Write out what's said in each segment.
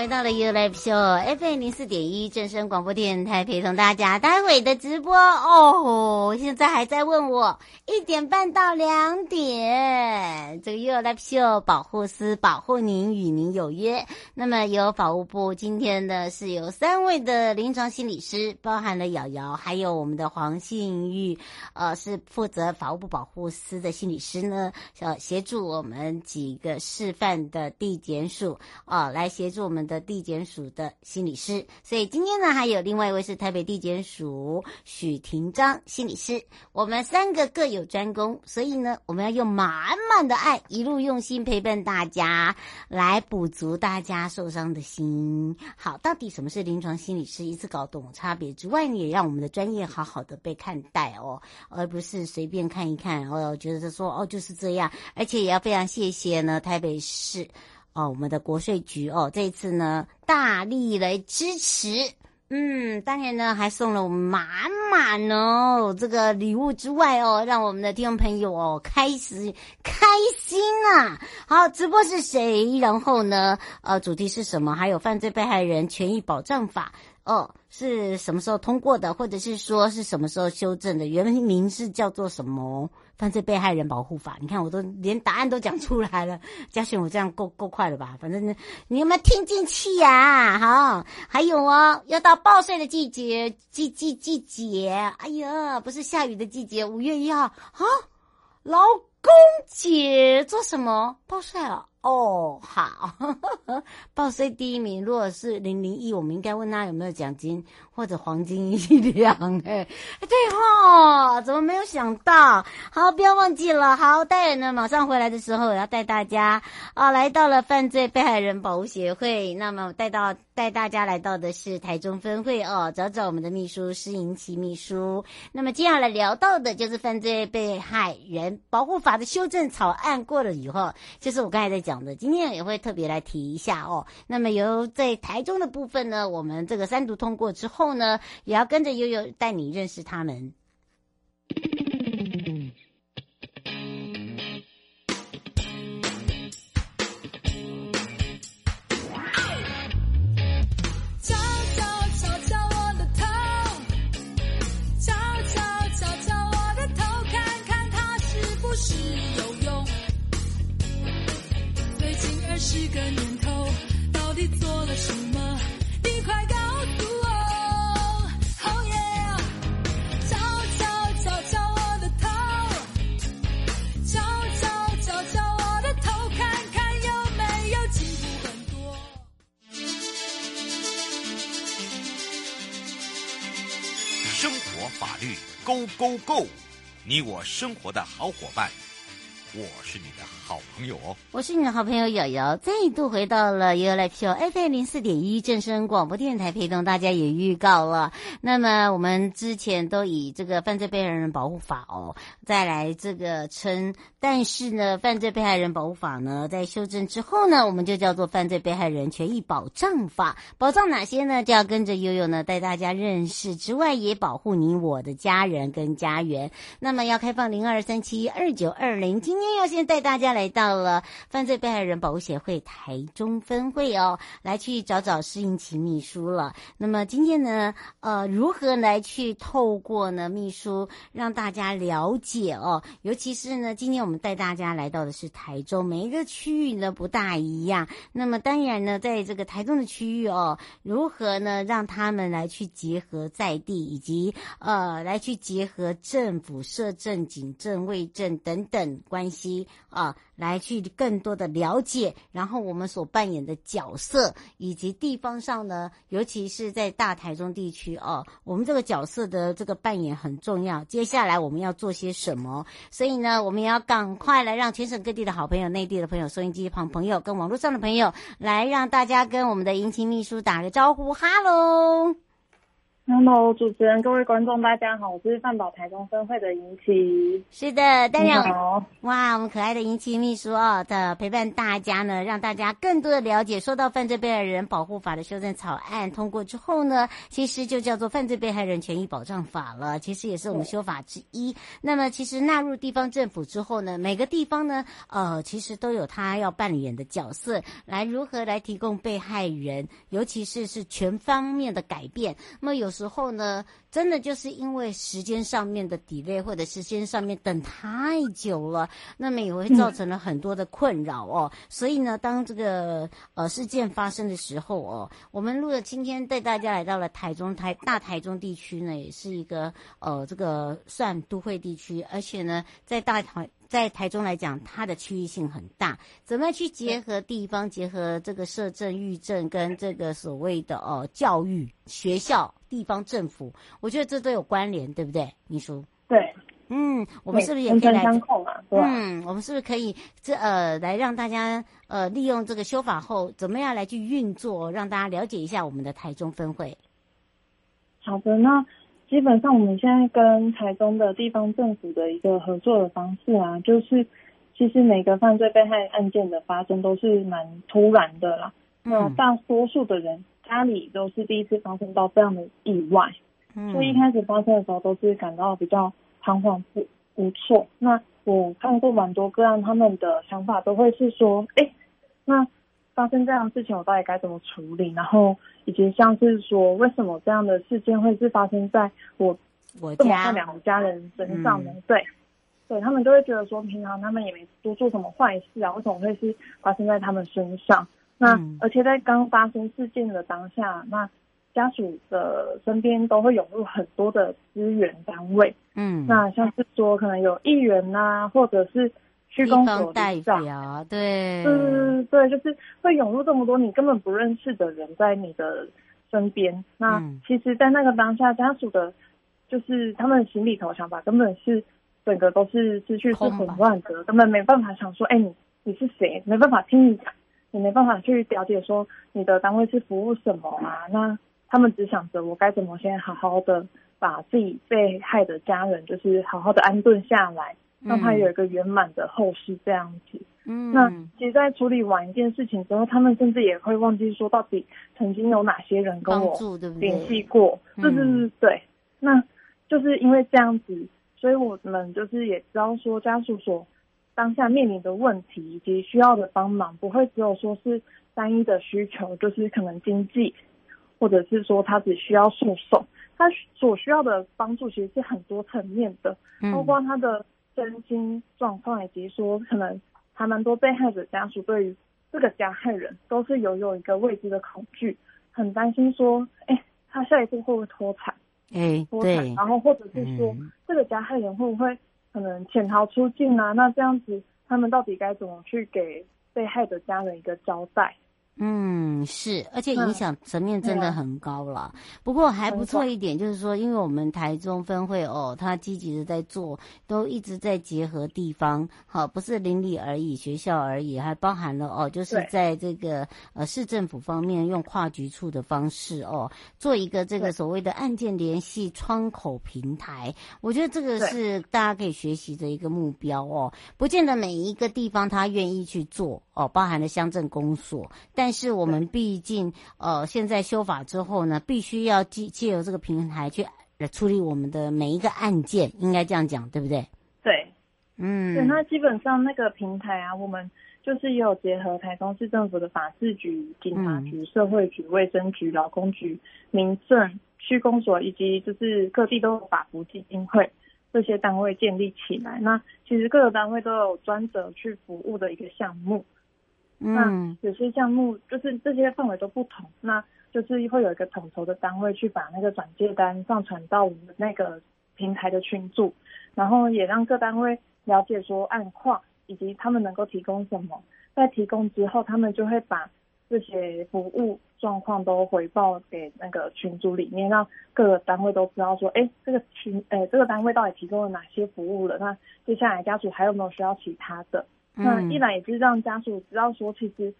回到了 U Live Show FM 零四点一正声广播电台，陪同大家。待会的直播哦，现在还在问我一点半到两点，这个 U Live Show 保护司保护您，与您有约。那么由法务部今天呢是有三位的临床心理师，包含了瑶瑶，还有我们的黄信玉，呃，是负责法务部保护司的心理师呢，呃，协助我们几个示范的地检署啊、呃，来协助我们。的地检署的心理师，所以今天呢，还有另外一位是台北地检署许廷章心理师，我们三个各有专攻，所以呢，我们要用满满的爱，一路用心陪伴大家，来补足大家受伤的心。好，到底什么是临床心理师？一次搞懂差别之外，也让我们的专业好好的被看待哦，而不是随便看一看，哦，觉得说哦就是这样，而且也要非常谢谢呢台北市。哦，我们的国税局哦，这一次呢大力来支持，嗯，当然呢还送了我们满满哦这个礼物之外哦，让我们的听众朋友哦开始开心啊！好，直播是谁？然后呢，呃，主题是什么？还有犯罪被害人权益保障法哦，是什么时候通过的？或者是说是什么时候修正的？原名是叫做什么？犯罪被害人保护法，你看我都连答案都讲出来了。嘉轩，我这样够够快了吧？反正你有没有听进去呀？好，还有哦，要到暴晒的季节，季季季节。哎呀，不是下雨的季节，五月一号好，劳工节做什么？暴晒了。哦，好，报税第一名，如果是零零一，我们应该问他有没有奖金或者黄金一两。哎，对哈，怎么没有想到？好，不要忘记了。好，待会呢，马上回来的时候，我要带大家啊，来到了犯罪被害人保护协会。那么带到带大家来到的是台中分会哦，找找我们的秘书施银琪秘书。那么接下来聊到的就是犯罪被害人保护法的修正草案过了以后，就是我刚才在讲。讲的，今天也会特别来提一下哦。那么由在台中的部分呢，我们这个三读通过之后呢，也要跟着悠悠带你认识他们。个年头，到底做了什么？你快告诉我！Oh yeah！敲敲敲敲我的头，敲敲敲敲我的头，看看有没有进步很多。生活法律，Go Go Go！你我生活的好伙伴，我是你的好朋友哦，我是你的好朋友瑶瑶，再度回到了 You Live Show FM 零四点一正声广播电台，陪同大家也预告了。那么我们之前都以这个犯罪被害人保护法哦，再来这个称，但是呢，犯罪被害人保护法呢，在修正之后呢，我们就叫做犯罪被害人权益保障法。保障哪些呢？就要跟着悠悠呢带大家认识之外，也保护你我的家人跟家园。那么要开放零二三七二九二零，今今天要先带大家来。到了犯罪被害人保护协会台中分会哦，来去找找施应琪秘书了。那么今天呢，呃，如何来去透过呢秘书让大家了解哦？尤其是呢，今天我们带大家来到的是台中，每一个区域呢不大一样。那么当然呢，在这个台中的区域哦，如何呢让他们来去结合在地，以及呃来去结合政府、社政、警政、卫政等等关系啊，来去更多的了解，然后我们所扮演的角色，以及地方上呢，尤其是在大台中地区哦，我们这个角色的这个扮演很重要。接下来我们要做些什么？所以呢，我们要赶快来让全省各地的好朋友、内地的朋友、收音机旁朋友跟网络上的朋友，来让大家跟我们的迎亲秘书打个招呼，哈喽。Hello，主持人，各位观众，大家好，我是饭宝台中分会的银琪。是的，大家好。哇，我们可爱的银琪秘书哦的陪伴大家呢，让大家更多的了解，说到犯罪被害人保护法的修正草案通过之后呢，其实就叫做犯罪被害人权益保障法了。其实也是我们修法之一。那么，其实纳入地方政府之后呢，每个地方呢，呃，其实都有他要扮演的角色，来如何来提供被害人，尤其是是全方面的改变。那么有。时时候呢，真的就是因为时间上面的 delay，或者时间上面等太久了，那么也会造成了很多的困扰哦。所以呢，当这个呃事件发生的时候哦，我们录了今天带大家来到了台中台大台中地区呢，也是一个呃这个算都会地区，而且呢，在大台。在台中来讲，它的区域性很大，怎么去结合地方，结合这个社政、育政跟这个所谓的哦教育学校、地方政府，我觉得这都有关联，对不对，秘书？对，嗯，我们是不是也可以来？相嗯，我们是不是可以这呃来让大家呃利用这个修法后，怎么样来去运作，让大家了解一下我们的台中分会？好的，那。基本上，我们现在跟台中的地方政府的一个合作的方式啊，就是其实每个犯罪被害案件的发生都是蛮突然的啦。那大多数的人家里都是第一次发生到这样的意外，所以一开始发生的时候都是感到比较彷徨不无措。那我看过蛮多个案，他们的想法都会是说，哎，那。发生这样的事情，我到底该怎么处理？然后以及像是说，为什么这样的事件会是发生在我我这么善良的家人身上呢？嗯、对，对他们就会觉得说，平常他们也没多做什么坏事啊，为什么会是发生在他们身上？那、嗯、而且在刚发生事件的当下，那家属的身边都会涌入很多的资源单位，嗯，那像是说可能有议员啊，或者是。区公所代表，对，嗯，对，就是会涌入这么多你根本不认识的人在你的身边。那其实，在那个当下，家属的，就是他们心里头想法根本是整个都是失去是混乱的，根本没办法想说，哎，你你是谁？没办法听你讲，也没办法去了解说你的单位是服务什么啊？那他们只想着我该怎么先好好的把自己被害的家人，就是好好的安顿下来。让他有一个圆满的后事，这样子。嗯，那其实，在处理完一件事情之后，他们甚至也会忘记说，到底曾经有哪些人跟我联系过。对对对对。那就是因为这样子，所以我们就是也知道说，家属所当下面临的问题以及需要的帮忙，不会只有说是单一的需求，就是可能经济，或者是说他只需要诉讼，他所需要的帮助其实是很多层面的，包括他的。身心状况，以及说可能还蛮多被害者家属对于这个加害人都是有有一个未知的恐惧，很担心说，哎、欸，他下一步会不会脱产？哎，脱产，然后或者是说，嗯、这个加害人会不会可能潜逃出境啊？那这样子，他们到底该怎么去给被害的家人一个交代？嗯，是，而且影响层面真的很高了。嗯、不过还不错一点，就是说，因为我们台中分会哦，他积极的在做，都一直在结合地方，好，不是邻里而已，学校而已，还包含了哦，就是在这个呃市政府方面，用跨局处的方式哦，做一个这个所谓的案件联系窗口平台。我觉得这个是大家可以学习的一个目标哦，不见得每一个地方他愿意去做哦，包含了乡镇公所，但但是我们毕竟，呃，现在修法之后呢，必须要借借由这个平台去来处理我们的每一个案件，应该这样讲，对不对？对，嗯，对。那基本上那个平台啊，我们就是也有结合台中市政府的法制局、警察局、嗯、社会局、卫生局、劳工局、民政、区公所以及就是各地都有法扶基金会这些单位建立起来。那其实各个单位都有专责去服务的一个项目。那有些项目就是这些范围都不同，那就是会有一个统筹的单位去把那个转介单上传到我们那个平台的群组，然后也让各单位了解说案况，以及他们能够提供什么。在提供之后，他们就会把这些服务状况都回报给那个群组里面，让各个单位都知道说，哎，这个群，呃，这个单位到底提供了哪些服务了？那接下来家属还有没有需要其他的？那一来也是让家属知道说，其实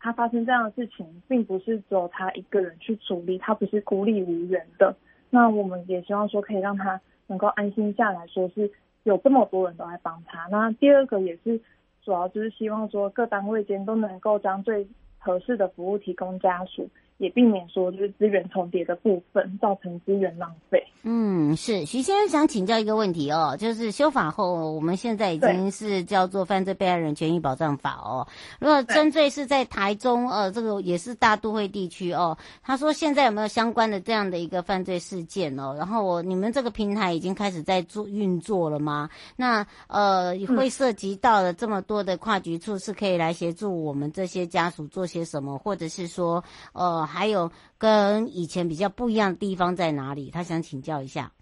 他发生这样的事情，并不是只有他一个人去处理，他不是孤立无援的。那我们也希望说，可以让他能够安心下来说，是有这么多人都来帮他。那第二个也是主要就是希望说，各单位间都能够将最合适的服务提供家属。也避免说就是资源重叠的部分造成资源浪费。嗯，是徐先生想请教一个问题哦，就是修法后，我们现在已经是叫做《犯罪被害人权益保障法》哦。如果针对是在台中，呃，这个也是大都会地区哦，他说现在有没有相关的这样的一个犯罪事件哦？然后我你们这个平台已经开始在做运作了吗？那呃，会涉及到了这么多的跨局处，是可以来协助我们这些家属做些什么，或者是说呃。还有跟以前比较不一样的地方在哪里？他想请教一下。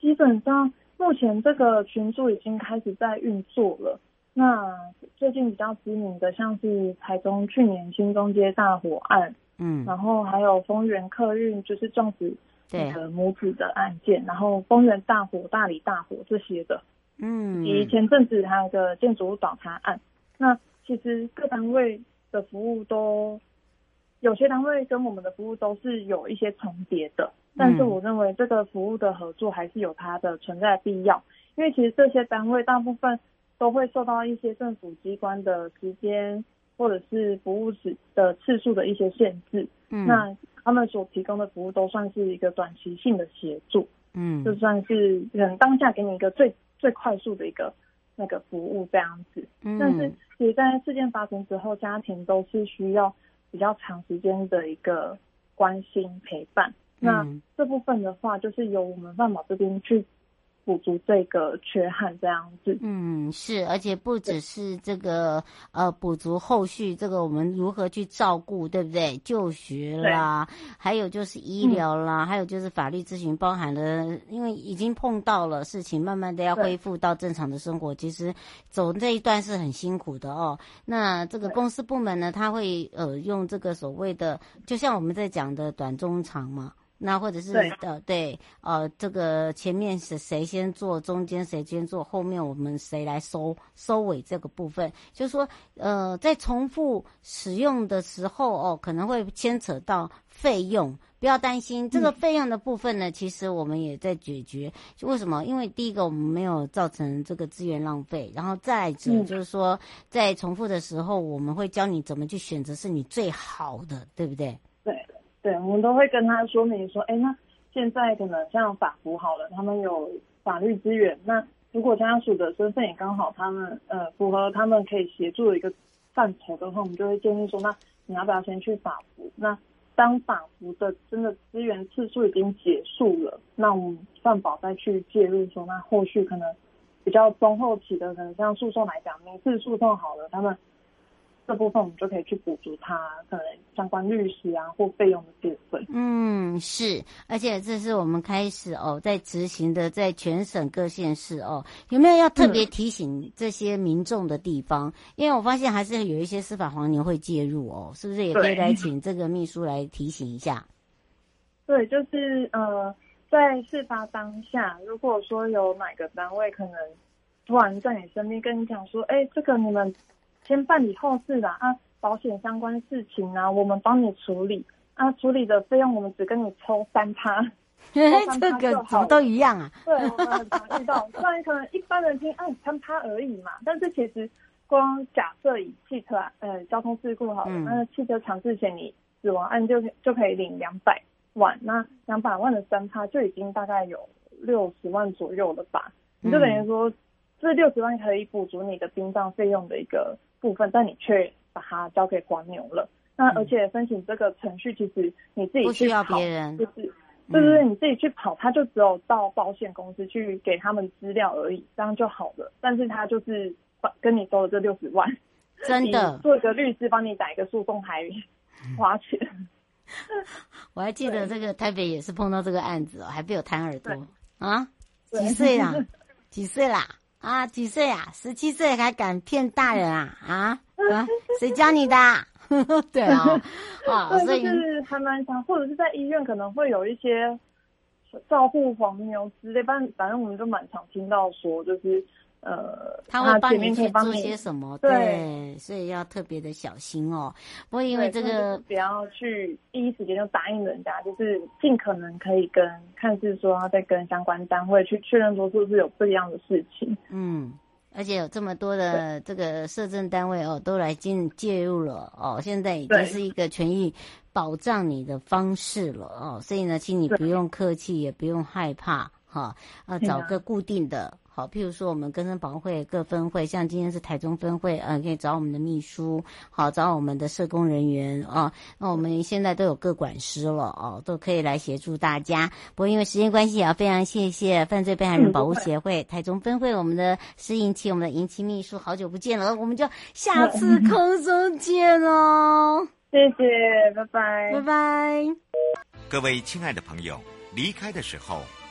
基本上目前这个群组已经开始在运作了。那最近比较知名的，像是台中去年新中街大火案，嗯，然后还有丰原客运就是撞死那个母子的案件，然后丰原大火、大理大火这些的，嗯，以及前阵子还有个建筑物倒塌案。那其实各单位的服务都。有些单位跟我们的服务都是有一些重叠的，但是我认为这个服务的合作还是有它的存在的必要，因为其实这些单位大部分都会受到一些政府机关的时间或者是服务时的次数的一些限制，嗯，那他们所提供的服务都算是一个短期性的协助，嗯，就算是嗯当下给你一个最最快速的一个那个服务这样子，嗯，但是其实在事件发生之后，家庭都是需要。比较长时间的一个关心陪伴，那这部分的话，就是由我们万宝这边去。补足这个缺憾，这样子。嗯，是，而且不只是这个呃，补足后续这个我们如何去照顾，对不对？就学啦，还有就是医疗啦，嗯、还有就是法律咨询，包含了因为已经碰到了事情，慢慢的要恢复到正常的生活，其实走这一段是很辛苦的哦。那这个公司部门呢，他会呃用这个所谓的，就像我们在讲的短中长嘛。那或者是对呃对呃这个前面是谁先做，中间谁先做，后面我们谁来收收尾这个部分，就是说呃在重复使用的时候哦，可能会牵扯到费用，不要担心这个费用的部分呢，嗯、其实我们也在解决。就为什么？因为第一个我们没有造成这个资源浪费，然后再者就是说在重复的时候，我们会教你怎么去选择是你最好的，对不对？对，我们都会跟他说明说，哎，那现在可能像法服好了，他们有法律资源。那如果家属的身份也刚好他们呃符合他们可以协助的一个范畴的话，我们就会建议说，那你要不要先去法服？那当法服的真的资源次数已经结束了，那我们犯保再去介入说，那后续可能比较中后期的，可能像诉讼来讲，民事诉讼好了，他们。这部分我们就可以去补足他可能相关律师啊或费用的部分。嗯，是，而且这是我们开始哦，在执行的，在全省各县市哦，有没有要特别提醒这些民众的地方？嗯、因为我发现还是有一些司法黄牛会介入哦，是不是也可以来请这个秘书来提醒一下？对，就是呃，在事发当下，如果说有哪个单位可能突然在你身边跟你讲说，哎，这个你们。先办理后事啦，啊，保险相关事情啊，我们帮你处理啊，处理的费用我们只跟你抽三趴。这个怎么都一样啊？对，我们很常遇到，虽然可能一般人听，哎，三趴而已嘛，但是其实光假设以汽车啊，呃，交通事故好了，那、嗯、汽车强制险你死亡案就就可以领两百万，那两百万的三趴就已经大概有六十万左右了吧？你就等于说，这六十万可以补足你的殡葬费用的一个。部分，但你却把它交给黄牛了。那而且申请这个程序，其实你自己不需要别人，就是就是你自己去跑，他就只有到保险公司去给他们资料而已，这样就好了。但是他就是跟你收了这六十万，真的做一个律师帮你打一个诉讼还花钱。我还记得这个台北也是碰到这个案子哦，还被我弹耳朵啊？几岁啦？几岁啦？啊，几岁啊？十七岁还敢骗大人啊？啊 啊！谁教你的？对啊，啊，所以就是还蛮常，或者是在医院可能会有一些照顾黄牛之类，反反正我们就蛮常听到说，就是。呃，他会帮你去做些什么？对，对，所以要特别的小心哦。不过因为这个，不要去第一时间就答应人家，就是尽可能可以跟看是说要再跟相关单位去确认说是不是有不一样的事情。嗯，而且有这么多的这个社政单位哦，都来进介入了哦，现在已经是一个权益保障你的方式了哦。所以呢，请你不用客气，也不用害怕哈，啊，找个固定的。好，譬如说我们根生保护会各分会，像今天是台中分会，呃，可以找我们的秘书，好，找我们的社工人员啊。那我们现在都有各管师了哦，都可以来协助大家。不过因为时间关系，也要非常谢谢犯罪被害人保护协会、嗯、台中分会我们的施盈琪，我们的盈琪秘书，好久不见了，我们就下次空中见哦。谢谢，拜拜，拜拜。各位亲爱的朋友，离开的时候